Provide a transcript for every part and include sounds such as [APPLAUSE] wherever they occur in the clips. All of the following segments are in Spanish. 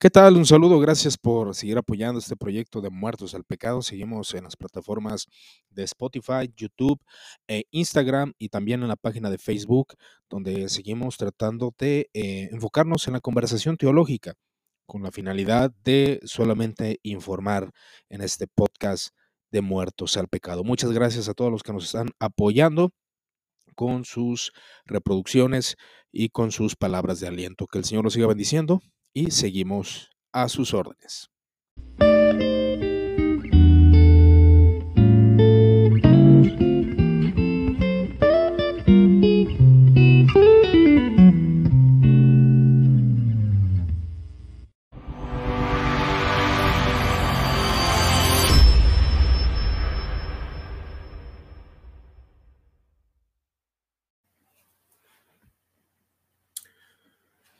¿Qué tal? Un saludo, gracias por seguir apoyando este proyecto de Muertos al Pecado. Seguimos en las plataformas de Spotify, YouTube, e Instagram y también en la página de Facebook, donde seguimos tratando de eh, enfocarnos en la conversación teológica con la finalidad de solamente informar en este podcast de Muertos al Pecado. Muchas gracias a todos los que nos están apoyando con sus reproducciones y con sus palabras de aliento. Que el Señor nos siga bendiciendo y seguimos a sus órdenes.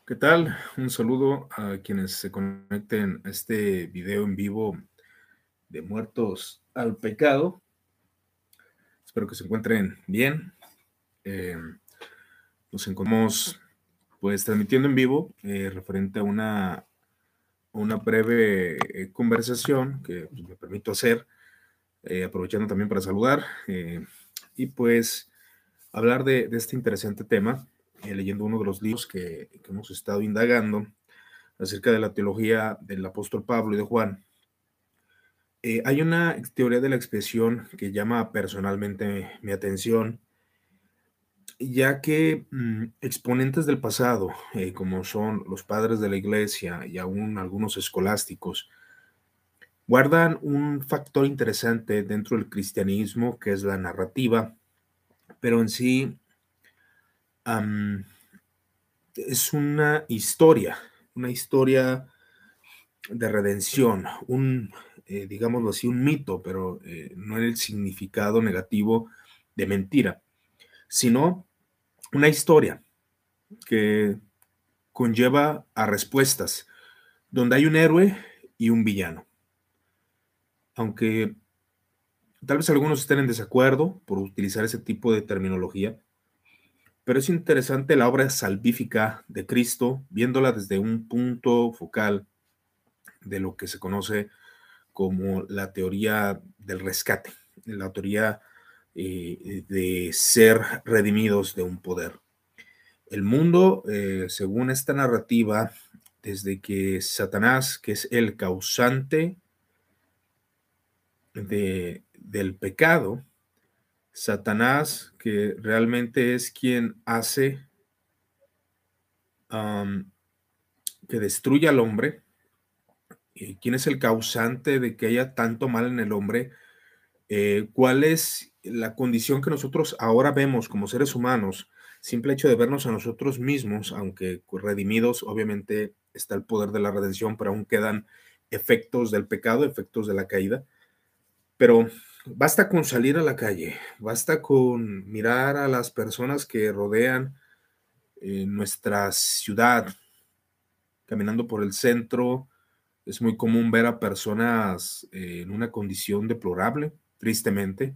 ¿Qué tal? Un saludo a quienes se conecten a este video en vivo de Muertos al Pecado. Espero que se encuentren bien. Eh, nos encontramos pues transmitiendo en vivo eh, referente a una, una breve eh, conversación que pues, me permito hacer, aprovechando también para saludar y pues hablar de este interesante tema eh, leyendo uno de los libros que, hemos estado indagando acerca de la teología del apóstol Pablo y de Juan. Eh, hay una teoría de la expresión que llama personalmente mi atención, ya que mm, exponentes del pasado, eh, como son los padres de la iglesia y aún algunos escolásticos, guardan un factor interesante dentro del cristianismo, que es la narrativa, pero en sí es una historia, una historia de redención, un, eh, digámoslo así, un mito, pero eh, no en el significado negativo de mentira, sino una historia que conlleva a respuestas, donde hay un héroe y un villano. Aunque tal vez algunos estén en desacuerdo por utilizar ese tipo de terminología, pero es interesante la obra salvífica de Cristo, viéndola desde un punto focal de lo que se conoce como la teoría del rescate, la teoría eh, de ser redimidos de un poder. El mundo, eh, según esta narrativa, desde que Satanás, que es el causante de, del pecado, Satanás, que realmente es quien hace que destruya al hombre, y quién es el causante de que haya tanto mal en el hombre, eh, cuál es la condición que nosotros ahora vemos como seres humanos, simple hecho de vernos a nosotros mismos, aunque redimidos, obviamente está el poder de la redención, pero aún quedan efectos del pecado, efectos de la caída. Pero Basta con salir a la calle, basta con mirar a las personas que rodean eh, nuestra ciudad, caminando por el centro. Es muy común ver a personas eh, en una condición deplorable, tristemente.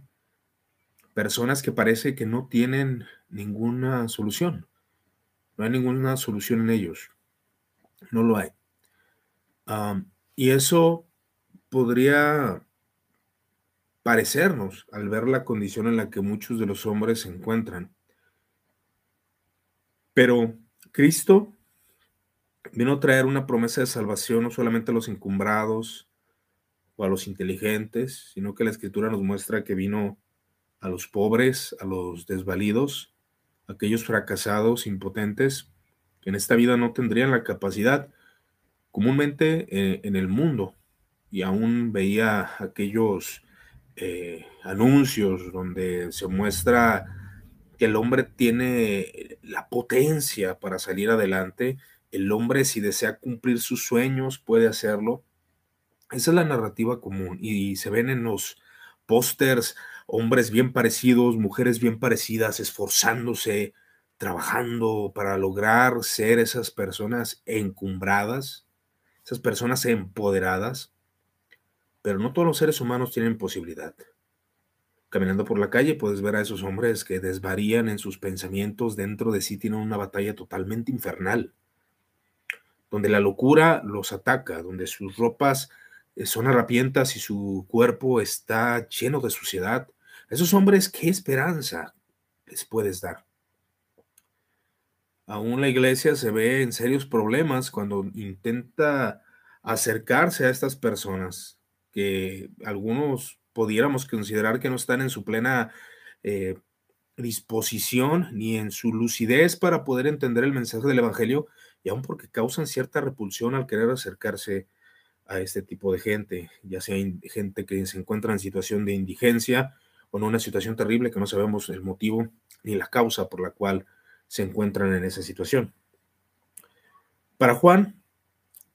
Personas que parece que no tienen ninguna solución. No hay ninguna solución en ellos. No lo hay. y eso podría parecernos al ver la condición en la que muchos de los hombres se encuentran. Pero Cristo vino a traer una promesa de salvación no solamente a los encumbrados o a los inteligentes, sino que la escritura nos muestra que vino a los pobres, a los desvalidos, a aquellos fracasados, impotentes, que en esta vida no tendrían la capacidad. Comúnmente eh, en el mundo, y aún veía aquellos eh, anuncios donde se muestra que el hombre tiene la potencia para salir adelante, el hombre si desea cumplir sus sueños puede hacerlo. Esa es la narrativa común y se ven en los pósters hombres bien parecidos, mujeres bien parecidas, esforzándose, trabajando para lograr ser esas personas encumbradas, esas personas empoderadas pero no todos los seres humanos tienen posibilidad. Caminando por la calle puedes ver a esos hombres que desvarían en sus pensamientos, dentro de sí tienen una batalla totalmente infernal. donde la locura los ataca, donde sus ropas eh, son harapientas y su cuerpo está lleno de suciedad. esos hombres, ¿qué esperanza les puedes dar? Aún la iglesia se ve en serios problemas cuando intenta acercarse a estas personas que algunos pudiéramos considerar que no están en su plena eh, disposición ni en su lucidez para poder entender el mensaje del Evangelio y aún porque causan cierta repulsión al querer acercarse a este tipo de gente, ya sea gente que se encuentra en situación de indigencia o en una situación terrible que no sabemos el motivo ni la causa por la cual se encuentran en esa situación. Para Juan,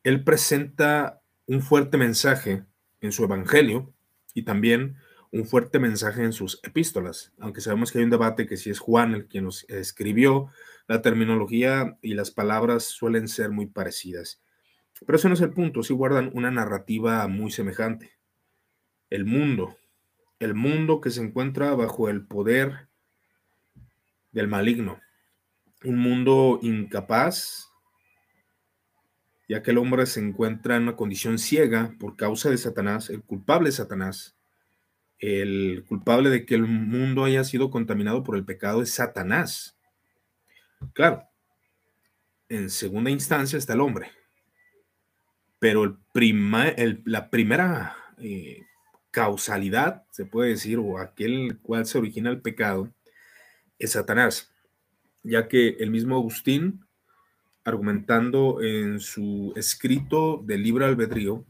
él presenta un fuerte mensaje en su evangelio y también un fuerte mensaje en sus epístolas, aunque sabemos que hay un debate que si es Juan el quien nos escribió, la terminología y las palabras suelen ser muy parecidas. Pero ese no es el punto, sí guardan una narrativa muy semejante. El mundo, el mundo que se encuentra bajo el poder del maligno, un mundo incapaz, ya que el hombre se encuentra en una condición ciega por causa de Satanás, el culpable es Satanás, el culpable de que el mundo haya sido contaminado por el pecado es Satanás. Claro, en segunda instancia está el hombre, pero el el, la primera eh, causalidad, se puede decir, o aquel cual se origina el pecado, es Satanás, ya que el mismo Agustín, argumentando en su escrito del libro albedrío,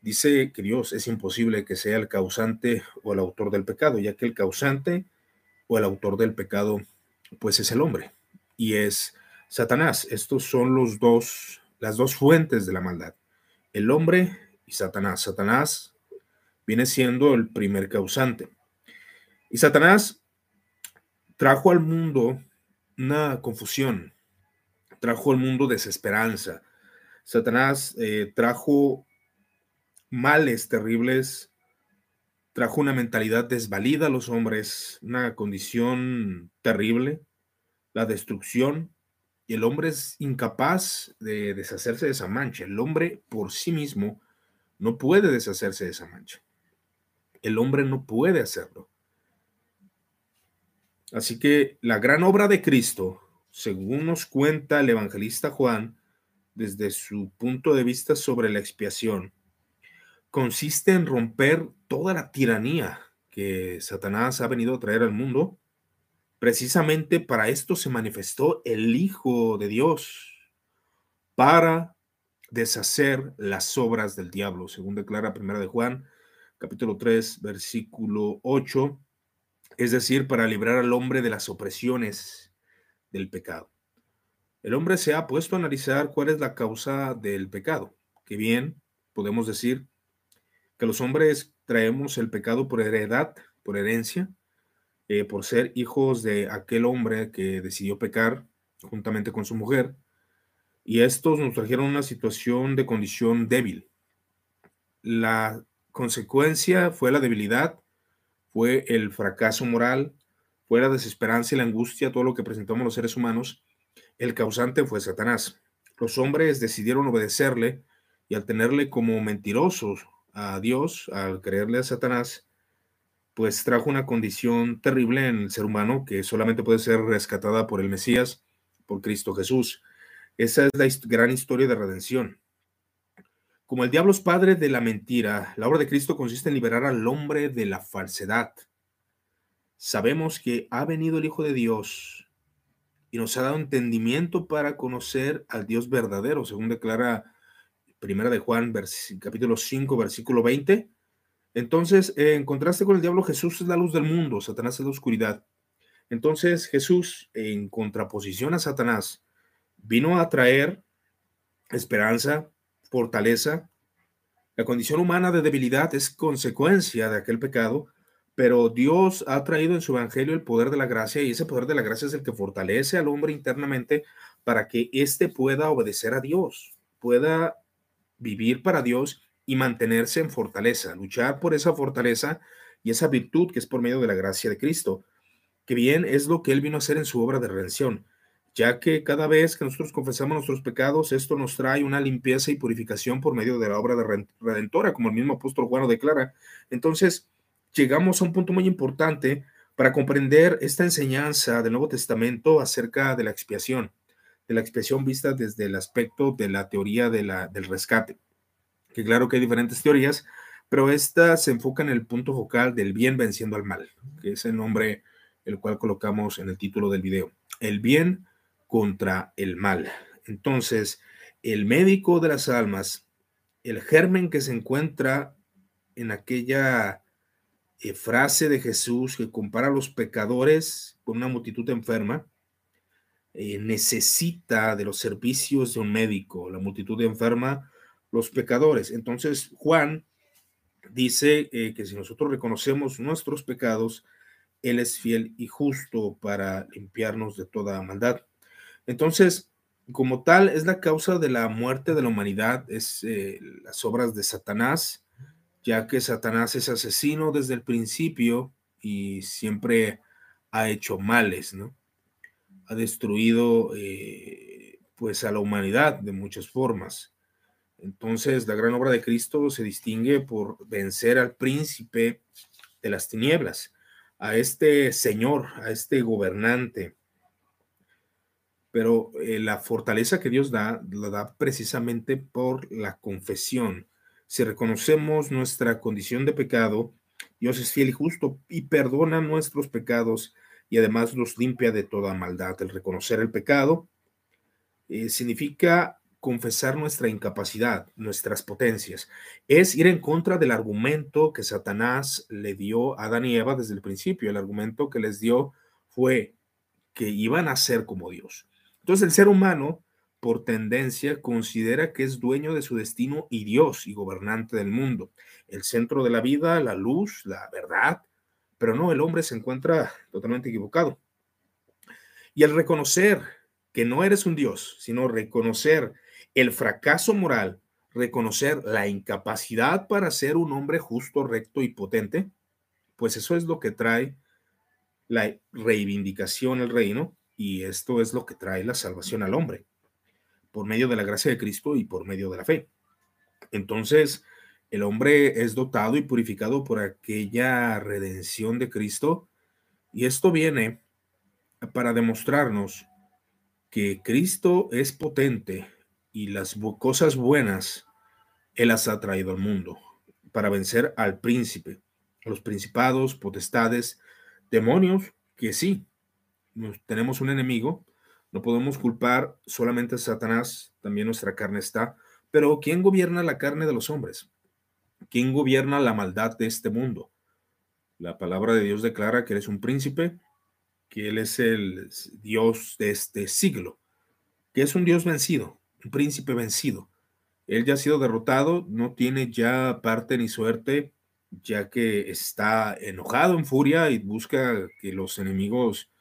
dice que Dios es imposible que sea el causante o el autor del pecado, ya que el causante o el autor del pecado, pues es el hombre y es Satanás. Estos son los dos, las dos fuentes de la maldad el hombre y Satanás. Satanás viene siendo el primer causante. Y Satanás trajo al mundo una confusión, trajo al mundo desesperanza. Satanás eh, trajo males terribles, trajo una mentalidad desvalida a los hombres, una condición terrible, la destrucción, y el hombre es incapaz de deshacerse de esa mancha. El hombre por sí mismo no puede deshacerse de esa mancha. El hombre no puede hacerlo. Así que la gran obra de Cristo, según nos cuenta el evangelista Juan, desde su punto de vista sobre la expiación, consiste en romper toda la tiranía que Satanás ha venido a traer al mundo. Precisamente para esto se manifestó el Hijo de Dios, para deshacer las obras del diablo, según declara Primera de Juan, capítulo 3, versículo 8, es decir, para librar al hombre de las opresiones del pecado. El hombre se ha puesto a analizar cuál es la causa del pecado, que bien podemos decir que los hombres traemos el pecado por heredad, por herencia, eh, por ser hijos de aquel hombre que decidió pecar juntamente con su mujer. Y estos nos trajeron una situación de condición débil. La consecuencia fue la debilidad, fue el fracaso moral, fue la desesperanza y la angustia, todo lo que presentamos los seres humanos. El causante fue Satanás. Los hombres decidieron obedecerle y al tenerle como mentirosos a Dios, al creerle a Satanás, pues trajo una condición terrible en el ser humano que solamente puede ser rescatada por el Mesías, por Cristo Jesús. Esa es la gran historia de redención. Como el diablo es padre de la mentira, la obra de Cristo consiste en liberar al hombre de la falsedad. Sabemos que ha venido el Hijo de Dios y nos ha dado entendimiento para conocer al Dios verdadero, según declara Primera de Juan, capítulo 5, versículo 20 entonces, en contraste con el diablo, Jesús es la luz del mundo, Satanás es la oscuridad. Entonces, Jesús, en contraposición a Satanás, vino a traer esperanza, fortaleza. La condición humana de debilidad es consecuencia de aquel pecado, pero Dios ha traído en su evangelio el poder de la gracia y ese poder de la gracia es el que fortalece al hombre internamente para que éste pueda obedecer a Dios, pueda vivir para Dios y mantenerse en fortaleza, luchar por esa fortaleza y esa virtud que es por medio de la gracia de Cristo, que bien es lo que Él vino a hacer en su obra de redención. ya que cada vez que nosotros confesamos nuestros pecados, esto nos trae una limpieza y purificación por medio de la obra de redentora, como el mismo apóstol Juan declara. Entonces, llegamos a un punto muy importante para comprender esta enseñanza del Nuevo Testamento acerca de la expiación, de la expiación vista desde el aspecto de la teoría de la, del rescate. Que claro que hay diferentes teorías, pero esta se enfoca en el punto focal del bien venciendo al mal, que es el nombre el cual colocamos en el título del video. El bien contra el mal. Entonces, el médico de las almas, el germen que se encuentra en aquella eh, frase de Jesús que compara a los pecadores con una multitud enferma, eh, necesita de los servicios de un médico, la multitud enferma, los pecadores. Entonces, Juan dice eh, que si nosotros reconocemos nuestros pecados, Él es fiel y justo para limpiarnos de toda maldad. Entonces, como tal, es la causa de la muerte de la humanidad, es las obras de Satanás, ya que Satanás es asesino desde el principio y siempre ha hecho males, ¿no? Ha destruido eh, pues a la humanidad de muchas formas. Entonces, la gran obra de Cristo se distingue por vencer al príncipe de las tinieblas, a este señor, a este gobernante, pero eh, la fortaleza que Dios da, la da precisamente por la confesión. Si reconocemos nuestra condición de pecado, Dios es fiel y justo y perdona nuestros pecados y además los limpia de toda maldad. El reconocer el pecado eh, significa confesar nuestra incapacidad, nuestras potencias. Es ir en contra del argumento que Satanás le dio a Adán y Eva desde el principio. El argumento que les dio fue que iban a ser como Dios. Entonces el ser humano, por tendencia, considera que es dueño de su destino y Dios y gobernante del mundo, el centro de la vida, la luz, la verdad, pero no, el hombre se encuentra totalmente equivocado. Y al reconocer que no eres un Dios, sino reconocer el fracaso moral, reconocer la incapacidad para ser un hombre justo, recto y potente, pues eso es lo que trae la reivindicación al reino y esto es lo que trae la salvación al hombre, por medio de la gracia de Cristo y por medio de la fe. Entonces, el hombre es dotado y purificado por aquella redención de Cristo, y esto viene para demostrarnos que Cristo es potente y las cosas buenas Él las ha traído al mundo para vencer al príncipe, a los principados, potestades, demonios, que sí, tenemos un enemigo, no podemos culpar solamente a Satanás, también nuestra carne está, pero ¿quién gobierna la carne de los hombres? ¿Quién gobierna la maldad de este mundo? La palabra de Dios declara que Él es un príncipe, que Él es el Dios de este siglo, que es un Dios vencido, un príncipe vencido. Él ya ha sido derrotado, no tiene ya parte ni suerte, ya que está enojado en furia y busca que los enemigos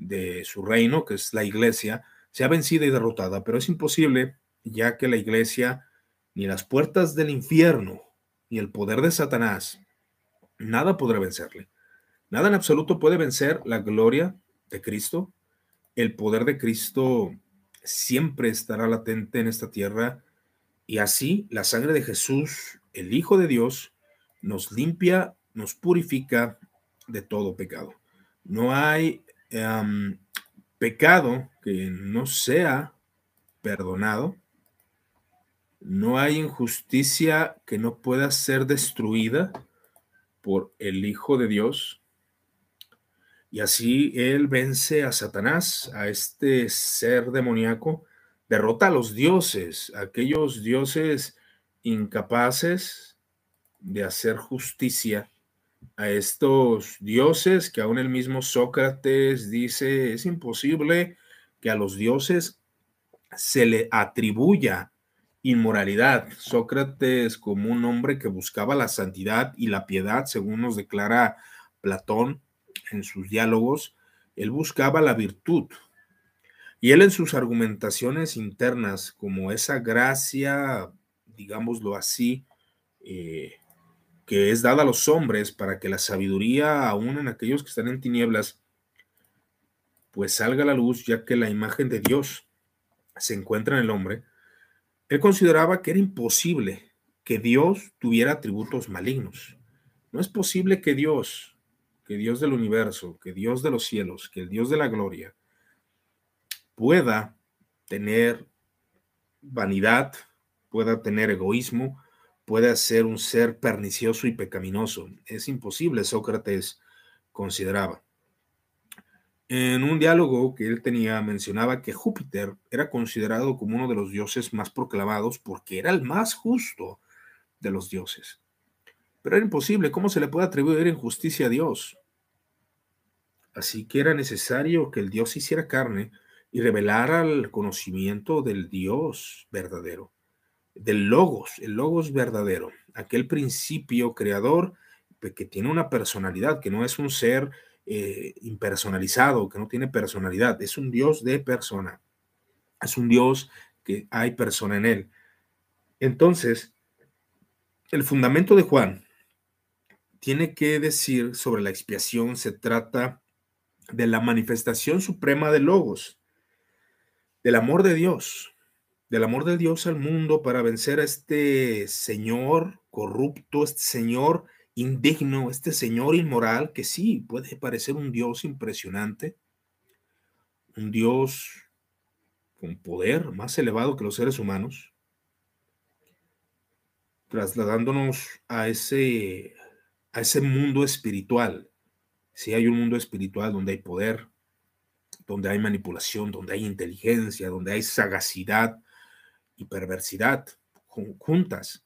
de su reino, que es la iglesia, sea vencida y derrotada, pero es imposible ya que la iglesia, ni las puertas del infierno, ni el poder de Satanás, nada podrá vencerle. Nada en absoluto puede vencer la gloria de Cristo. El poder de Cristo siempre estará latente en esta tierra y así la sangre de Jesús, el Hijo de Dios, nos limpia, nos purifica de todo pecado. No hay pecado que no sea perdonado, no hay injusticia que no pueda ser destruida por el Hijo de Dios. Y así Él vence a Satanás, a este ser demoníaco, derrota a los dioses, aquellos dioses incapaces de hacer justicia a estos dioses que aún el mismo Sócrates dice es imposible que a los dioses se le atribuya inmoralidad. Sócrates como un hombre que buscaba la santidad y la piedad, según nos declara Platón en sus diálogos, él buscaba la virtud. Y él en sus argumentaciones internas, como esa gracia, digámoslo así, eh, que es dada a los hombres para que la sabiduría, aún en aquellos que están en tinieblas, pues salga a la luz ya que la imagen de Dios se encuentra en el hombre, él consideraba que era imposible que Dios tuviera atributos malignos. No es posible que Dios, que Dios del universo, que Dios de los cielos, que el Dios de la gloria, pueda tener vanidad, pueda tener egoísmo, pueda ser un ser pernicioso y pecaminoso. Es imposible, Sócrates consideraba. En un diálogo que él tenía mencionaba que Júpiter era considerado como uno de los dioses más proclamados porque era el más justo de los dioses. Pero era imposible, ¿cómo se le puede atribuir injusticia a Dios? Así que era necesario que el Dios hiciera carne y revelara el conocimiento del Dios verdadero, del Logos, el Logos verdadero, aquel principio creador que tiene una personalidad, que no es un ser eh, impersonalizado, que no tiene personalidad, es un Dios de persona, es un Dios que hay persona en él. Entonces, el fundamento de Juan tiene que decir sobre la expiación, se trata de la manifestación suprema de Logos, del amor de Dios, del amor de Dios al mundo para vencer a este Señor corrupto, este Señor indigno, este señor inmoral que sí puede parecer un Dios impresionante, un Dios con poder más elevado que los seres humanos, trasladándonos a ese, a ese mundo espiritual. Si hay un mundo espiritual donde hay poder, donde hay manipulación, donde hay inteligencia, donde hay sagacidad y perversidad juntas.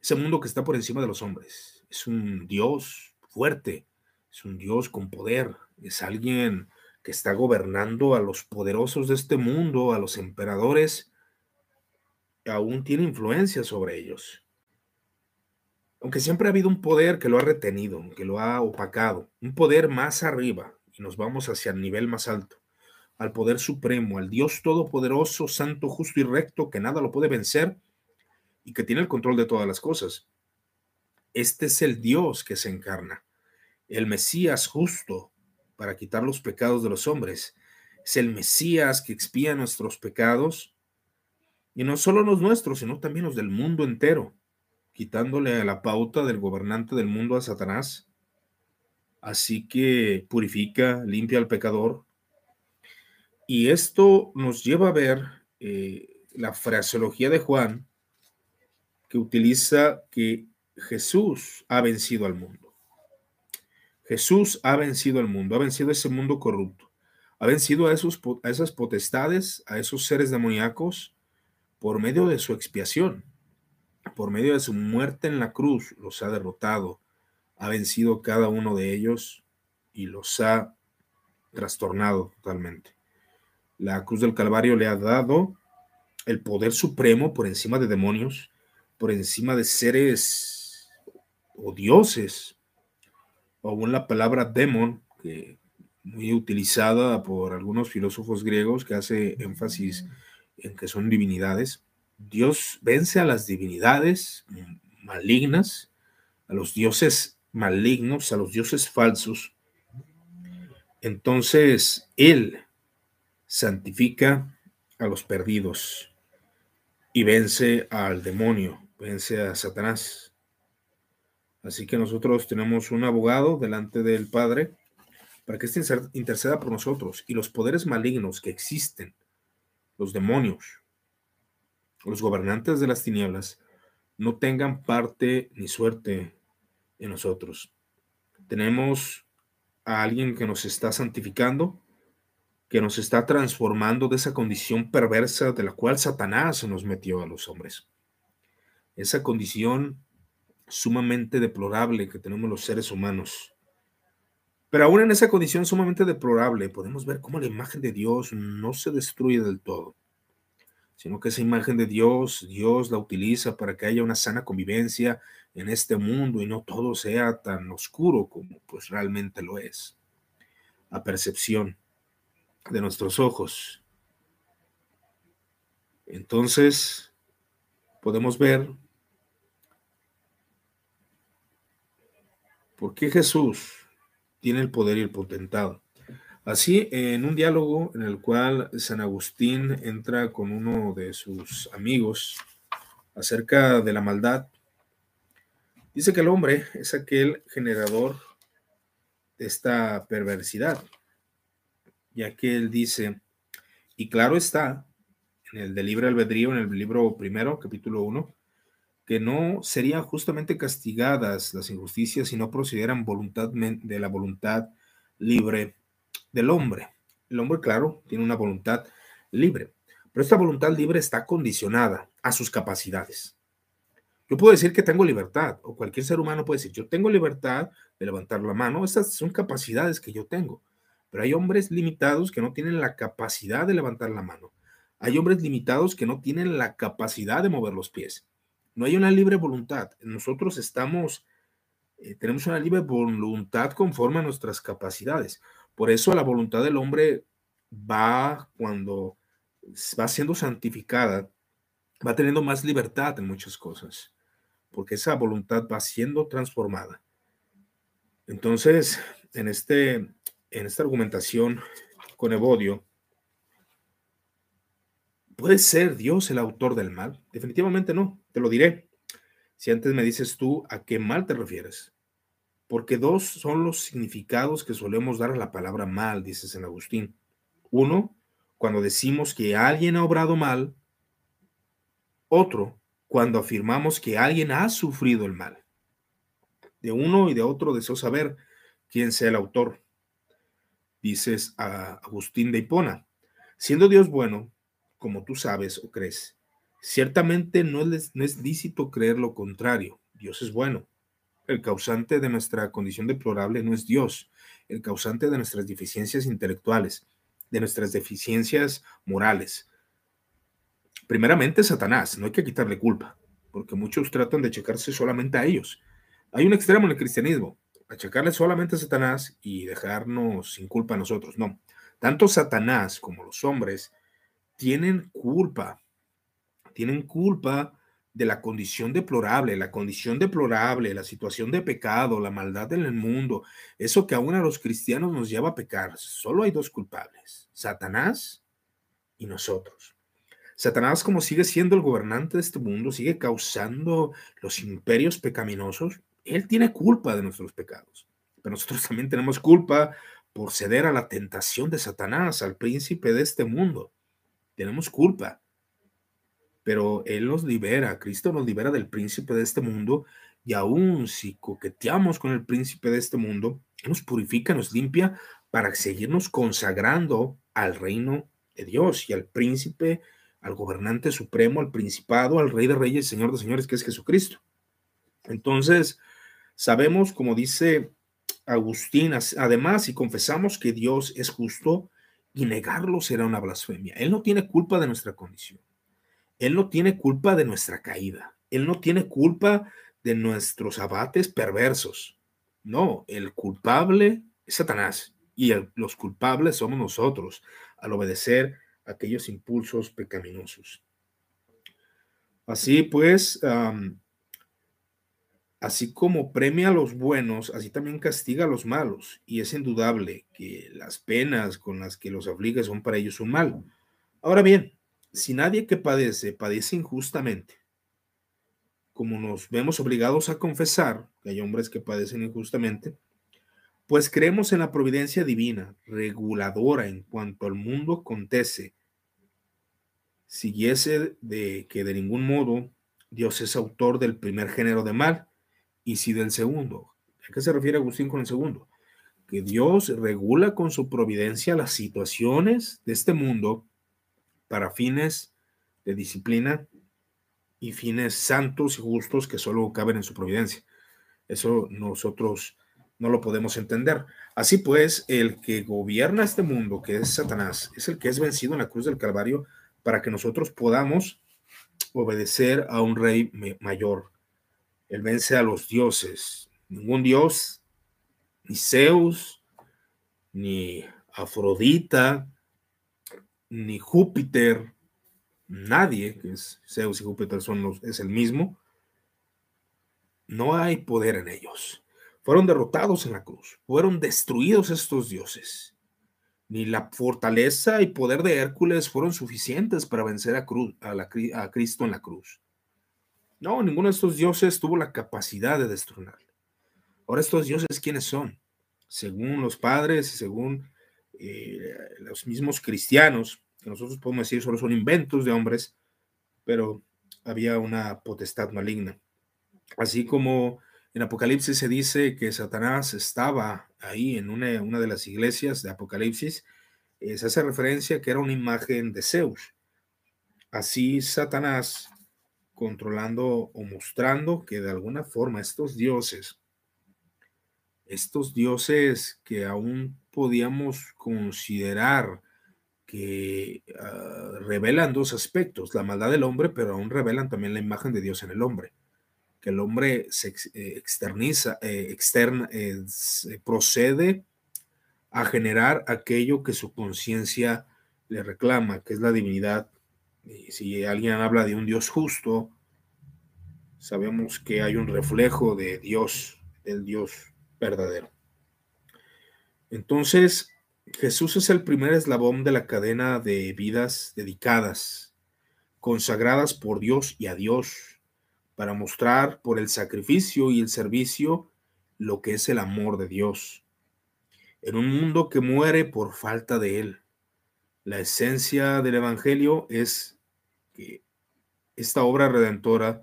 Ese mundo que está por encima de los hombres es un Dios fuerte, es un Dios con poder, es alguien que está gobernando a los poderosos de este mundo, a los emperadores, aún tiene influencia sobre ellos. Aunque siempre ha habido un poder que lo ha retenido, que lo ha opacado, un poder más arriba, y nos vamos hacia el nivel más alto, al poder supremo, al Dios todopoderoso, santo, justo y recto, que nada lo puede vencer y que tiene el control de todas las cosas. Este es el Dios que se encarna, el Mesías justo para quitar los pecados de los hombres. Es el Mesías que expía nuestros pecados, y no solo los nuestros, sino también los del mundo entero, quitándole a la pauta del gobernante del mundo a Satanás. Así que purifica, limpia al pecador. Y esto nos lleva a ver eh, la fraseología de Juan, que utiliza que Jesús ha vencido al mundo. Jesús ha vencido al mundo, ha vencido ese mundo corrupto, ha vencido a, esos, a esas potestades, a esos seres demoníacos, por medio de su expiación, por medio de su muerte en la cruz, los ha derrotado, ha vencido cada uno de ellos y los ha trastornado totalmente. La cruz del Calvario le ha dado el poder supremo por encima de demonios, por encima de seres o dioses, o aún la palabra demon, que muy utilizada por algunos filósofos griegos que hace énfasis en que son divinidades. Dios vence a las divinidades malignas, a los dioses malignos, a los dioses falsos. Entonces, Él santifica a los perdidos y vence al demonio, vence a Satanás. Así que nosotros tenemos un abogado delante del Padre para que éste interceda por nosotros y los poderes malignos que existen, los demonios, los gobernantes de las tinieblas, no tengan parte ni suerte en nosotros. Tenemos a alguien que nos está santificando, que nos está transformando de esa condición perversa de la cual Satanás nos metió a los hombres. Esa condición sumamente deplorable que tenemos los seres humanos. Pero aún en esa condición sumamente deplorable, podemos ver cómo la imagen de Dios no se destruye del todo, sino que esa imagen de Dios, Dios la utiliza para que haya una sana convivencia en este mundo y no todo sea tan oscuro como pues realmente lo es. A percepción de nuestros ojos. Entonces, podemos ver ¿Por qué Jesús tiene el poder y el potentado? Así, en un diálogo en el cual San Agustín entra con uno de sus amigos acerca de la maldad, dice que el hombre es aquel generador de esta perversidad, ya que él dice, y claro está, en el de libre albedrío, en el libro primero, capítulo 1, que no serían justamente castigadas las injusticias si no procedieran voluntad de la voluntad libre del hombre. El hombre, claro, tiene una voluntad libre, pero esta voluntad libre está condicionada a sus capacidades. Yo puedo decir que tengo libertad, o cualquier ser humano puede decir, yo tengo libertad de levantar la mano, estas son capacidades que yo tengo, pero hay hombres limitados que no tienen la capacidad de levantar la mano. Hay hombres limitados que no tienen la capacidad de mover los pies. No hay una libre voluntad. Nosotros estamos, eh, tenemos una libre voluntad conforme a nuestras capacidades. Por eso la voluntad del hombre va cuando va siendo santificada, va teniendo más libertad en muchas cosas, porque esa voluntad va siendo transformada. Entonces, en, este, en esta argumentación con Evodio, ¿puede ser Dios el autor del mal? Definitivamente no, te lo diré. Si antes me dices tú a qué mal te refieres, porque dos son los significados que solemos dar a la palabra mal, dice San Agustín. Uno, cuando decimos que alguien ha obrado mal. Otro, cuando afirmamos que alguien ha sufrido el mal. De uno y de otro deseo saber quién sea el autor. Dices a Agustín de Hipona, siendo Dios bueno, como tú sabes o crees, ciertamente no es, no es lícito creer lo contrario. Dios es bueno el causante de nuestra condición deplorable no es Dios, el causante de nuestras deficiencias intelectuales, de nuestras deficiencias morales. Primeramente, Satanás, no hay que quitarle culpa, porque muchos tratan de checarse solamente a ellos. Hay un extremo en el cristianismo, achacarle solamente a Satanás y dejarnos sin culpa a nosotros. No, tanto Satanás como los hombres tienen culpa, tienen culpa de la condición deplorable, la condición deplorable, la situación de pecado, la maldad en el mundo, eso que aún a los cristianos nos lleva a pecar. Solo hay dos culpables, Satanás y nosotros. Satanás, como sigue siendo el gobernante de este mundo, sigue causando los imperios pecaminosos, él tiene culpa de nuestros pecados. Pero nosotros también tenemos culpa por ceder a la tentación de Satanás, al príncipe de este mundo. Tenemos culpa pero Él nos libera, Cristo nos libera del príncipe de este mundo y aún si coqueteamos con el príncipe de este mundo, nos purifica, nos limpia para seguirnos consagrando al reino de Dios y al príncipe, al gobernante supremo, al principado, al rey de reyes, señor de señores, que es Jesucristo. Entonces, sabemos, como dice Agustín, además, si confesamos que Dios es justo, y negarlo será una blasfemia. Él no tiene culpa de nuestra condición. Él no tiene culpa de nuestra caída. Él no tiene culpa de nuestros abates perversos. No, el culpable es Satanás y los culpables somos nosotros al obedecer aquellos impulsos pecaminosos. Así pues, así como premia a los buenos, así también castiga a los malos. Y es indudable que las penas con las que los aflige son para ellos un mal. Ahora bien, si nadie que padece padece injustamente, como nos vemos obligados a confesar que hay hombres que padecen injustamente, pues creemos en la providencia divina, reguladora en cuanto al mundo acontece, siguiese de que de ningún modo Dios es autor del primer género de mal y si del segundo. ¿A qué se refiere Agustín con el segundo? Que Dios regula con su providencia las situaciones de este mundo para fines de disciplina y fines santos y justos que solo caben en su providencia. Eso nosotros no lo podemos entender. Así pues, el que gobierna este mundo, que es Satanás, es el que es vencido en la cruz del Calvario para que nosotros podamos obedecer a un rey mayor. Él vence a los dioses. Ningún dios, ni Zeus, ni Afrodita, ni Júpiter, nadie, que es Zeus y Júpiter son los, es el mismo, no hay poder en ellos. Fueron derrotados en la cruz, fueron destruidos estos dioses. ni la fortaleza y poder de Hércules fueron suficientes para vencer a, cruz, a, Cristo en la cruz. No, ninguno de estos dioses tuvo la capacidad de destronarle. Ahora estos dioses, ¿quiénes son? Según los padres y según eh, los mismos cristianos, que nosotros podemos decir solo son inventos de hombres, pero había una potestad maligna. Así como en Apocalipsis se dice que Satanás estaba ahí en una, una de las iglesias de Apocalipsis, eh, se hace referencia que era una imagen de Zeus. Así Satanás controlando o mostrando que de alguna forma estos dioses, estos dioses que aún podíamos considerar que ah, revelan dos aspectos, la maldad del hombre, pero aún revelan también la imagen de Dios en el hombre, que el hombre se eh, externiza, eh, externa, eh, procede a generar aquello que su conciencia le reclama, que es la divinidad. Y si alguien habla de un Dios justo, sabemos que hay un reflejo de Dios, del Dios verdadero. Entonces, Jesús es el primer eslabón de la cadena de vidas dedicadas, consagradas por Dios y a Dios, para mostrar por el sacrificio y el servicio lo que es el amor de Dios. En un mundo que muere por falta de Él. La esencia del Evangelio es que esta obra redentora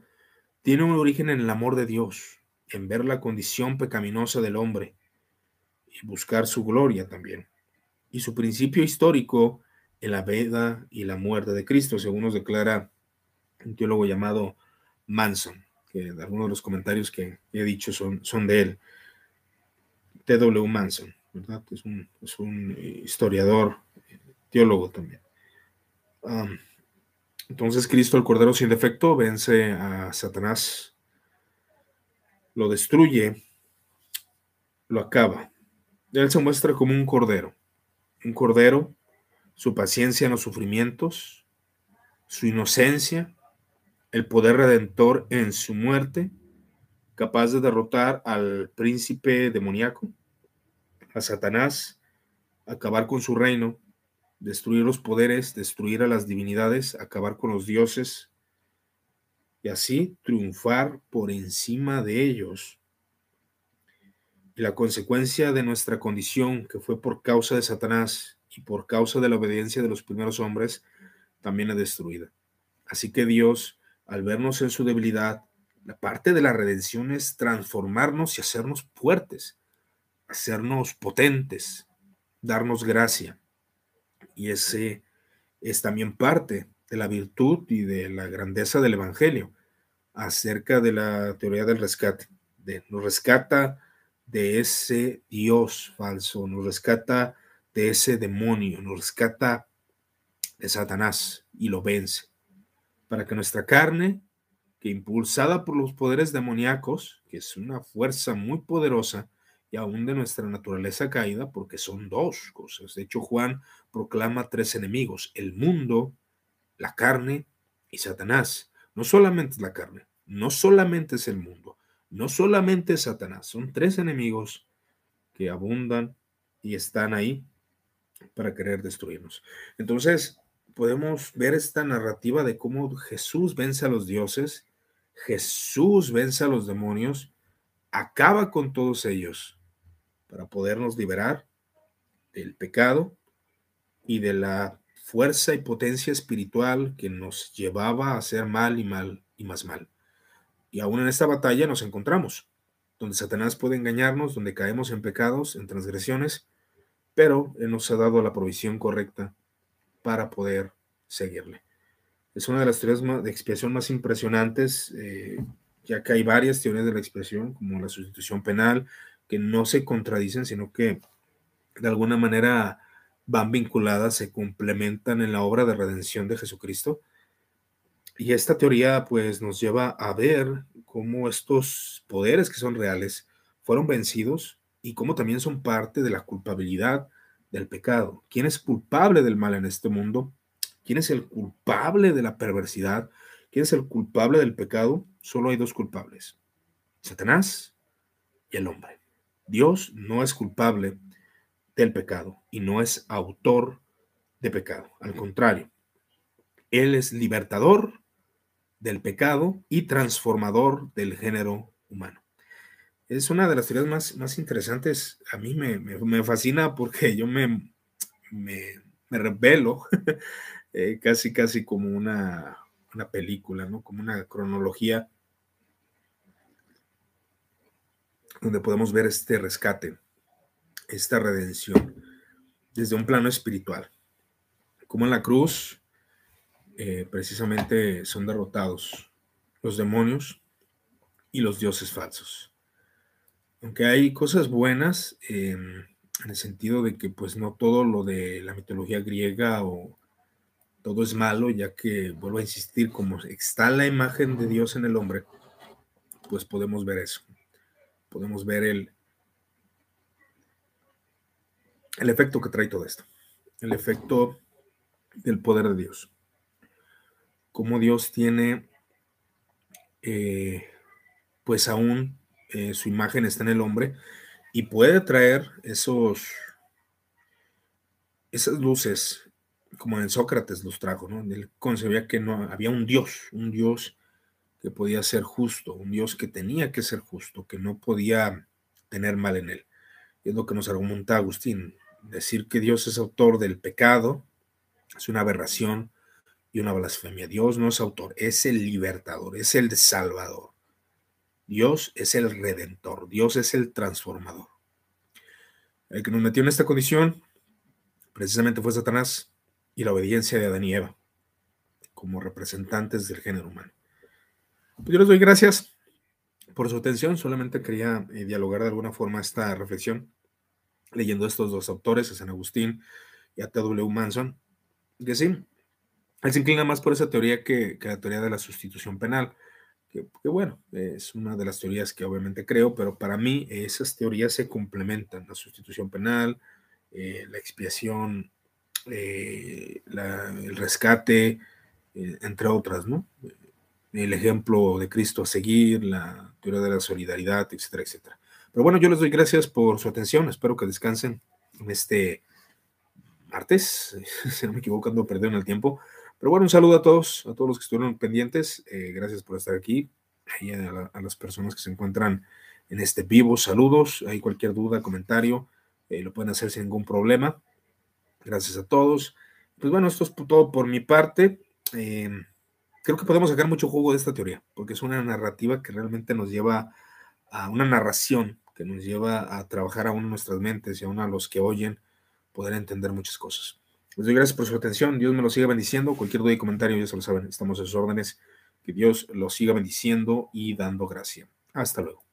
tiene un origen en el amor de Dios, en ver la condición pecaminosa del hombre y buscar su gloria también. Y su principio histórico en la vida y la muerte de Cristo, según nos declara un teólogo llamado Manson, que algunos de los comentarios que he dicho son, son de él. T.W. Manson, ¿verdad? Es un, es un, historiador, teólogo también. entonces Cristo, el Cordero sin defecto, vence a Satanás, lo destruye, lo acaba. Él se muestra como un cordero, un cordero, su paciencia en los sufrimientos, su inocencia, el poder redentor en su muerte, capaz de derrotar al príncipe demoníaco, a Satanás, acabar con su reino, destruir los poderes, destruir a las divinidades, acabar con los dioses y así triunfar por encima de ellos y la consecuencia de nuestra condición, que fue por causa de Satanás y por causa de la obediencia de los primeros hombres, también es destruida. Así que Dios, al vernos en su debilidad, la parte de la redención es transformarnos y hacernos fuertes, hacernos potentes, darnos gracia. Y ese es también parte de la virtud y de la grandeza del Evangelio acerca de la teoría del rescate. De, nos rescata de ese Dios falso, nos rescata de ese demonio, nos rescata de Satanás y lo vence, para que nuestra carne, que impulsada por los poderes demoníacos, que es una fuerza muy poderosa, y aún de nuestra naturaleza caída, porque son dos cosas. De hecho, Juan proclama tres enemigos, el mundo, la carne y Satanás. No solamente es la carne, no solamente es el mundo, no solamente Satanás, son tres enemigos que abundan y están ahí para querer destruirnos. Entonces, podemos ver esta narrativa de cómo Jesús vence a los dioses, Jesús vence a los demonios, acaba con todos ellos para podernos liberar del pecado y de la fuerza y potencia espiritual que nos llevaba a hacer mal y mal y más mal. Y aún en esta batalla nos encontramos, donde Satanás puede engañarnos, donde caemos en pecados, en transgresiones, pero Él nos ha dado la provisión correcta para poder seguirle. Es una de las teorías de expiación más impresionantes, eh, ya que hay varias teorías de la expiación, como la sustitución penal, que no se contradicen, sino que de alguna manera van vinculadas, se complementan en la obra de redención de Jesucristo. Y esta teoría pues nos lleva a ver cómo estos poderes que son reales fueron vencidos y cómo también son parte de la culpabilidad del pecado. ¿Quién es culpable del mal en este mundo? ¿Quién es el culpable de la perversidad? ¿Quién es el culpable del pecado? Solo hay dos culpables, Satanás y el hombre. Dios no es culpable del pecado y no es autor de pecado. Al contrario, Él es libertador del pecado y transformador del género humano. Es una de las teorías más, más interesantes. A mí me, fascina porque yo me, me, revelo [LAUGHS] eh, casi, casi como una, una película, ¿no? Como una cronología donde podemos ver este rescate, esta redención desde un plano espiritual. Como en la cruz, eh, precisamente son derrotados los demonios y los dioses falsos. Aunque hay cosas buenas em, en el sentido de que pues no todo lo de la mitología griega o todo es malo, ya que, vuelvo a insistir, como está la imagen de Dios en el hombre, pues podemos ver eso podemos ver el, el efecto que trae todo esto, el efecto del poder de Dios. Cómo Dios tiene, eh, pues aún eh, su imagen está en el hombre y puede traer esos, esas luces, como en Sócrates los trajo, ¿no? Él concebía que no había un Dios, un Dios que podía ser justo, un Dios que tenía que ser justo, que no podía tener mal en él. es lo que nos argumenta Agustín. Decir que Dios es autor del pecado es una aberración y una blasfemia. Dios no es autor, es el libertador, es el salvador. Dios es el redentor, Dios es el transformador. El que nos metió en esta condición precisamente fue Satanás y la obediencia de Adán y Eva como representantes del género humano. Pues yo les doy gracias por su atención. Solamente quería eh, dialogar de alguna forma esta reflexión leyendo estos dos autores, a San Agustín y a T.W. Manson, que sí, él se inclina más por esa teoría que, la teoría de la sustitución penal, que, bueno, es una de las teorías que obviamente creo, pero para mí esas teorías se complementan, la sustitución penal, eh, la expiación, eh, el rescate, entre otras, ¿no? El ejemplo de Cristo a seguir, la teoría de la solidaridad, etcétera, etcétera. Pero bueno, yo les doy gracias por su atención. Espero que descansen en este martes. [LAUGHS] Si no me equivoco, ando perdiendo el tiempo. Pero bueno, un saludo a todos, a todos los que estuvieron pendientes. Eh, gracias por estar aquí. Y a, las personas que se encuentran en este vivo, saludos. Hay cualquier duda, comentario, eh, lo pueden hacer sin ningún problema. Gracias a todos. Pues bueno, esto es todo por mi parte. Eh, creo que podemos sacar mucho jugo de esta teoría, porque es una narrativa que realmente nos lleva a una narración que nos lleva a trabajar aún nuestras mentes y aún a los que oyen poder entender muchas cosas. Les doy gracias por su atención. Dios me lo siga bendiciendo. Cualquier duda y comentario, ya se lo saben, estamos a sus órdenes. Que Dios los siga bendiciendo y dando gracia. Hasta luego.